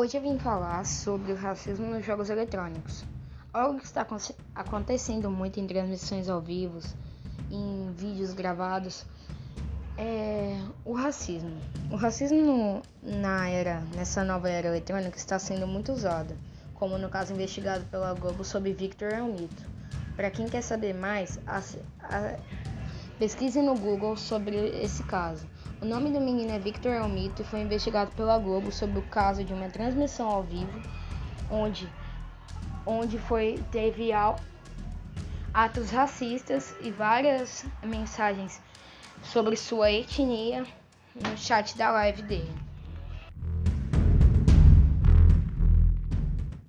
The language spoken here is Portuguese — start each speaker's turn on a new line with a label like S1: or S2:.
S1: Hoje eu vim falar sobre o racismo nos jogos eletrônicos. Algo que está acontecendo muito em transmissões ao vivo, em vídeos gravados, é o racismo. O racismo na era, nessa nova era eletrônica está sendo muito usado, como no caso investigado pela Globo sobre Victor é um mito. Para quem quer saber mais, a, a, pesquise no Google sobre esse caso. O nome do menino é Victor Elmito e foi investigado pela Globo sobre o caso de uma transmissão ao vivo onde, onde foi, teve atos racistas e várias mensagens sobre sua etnia no chat da live dele.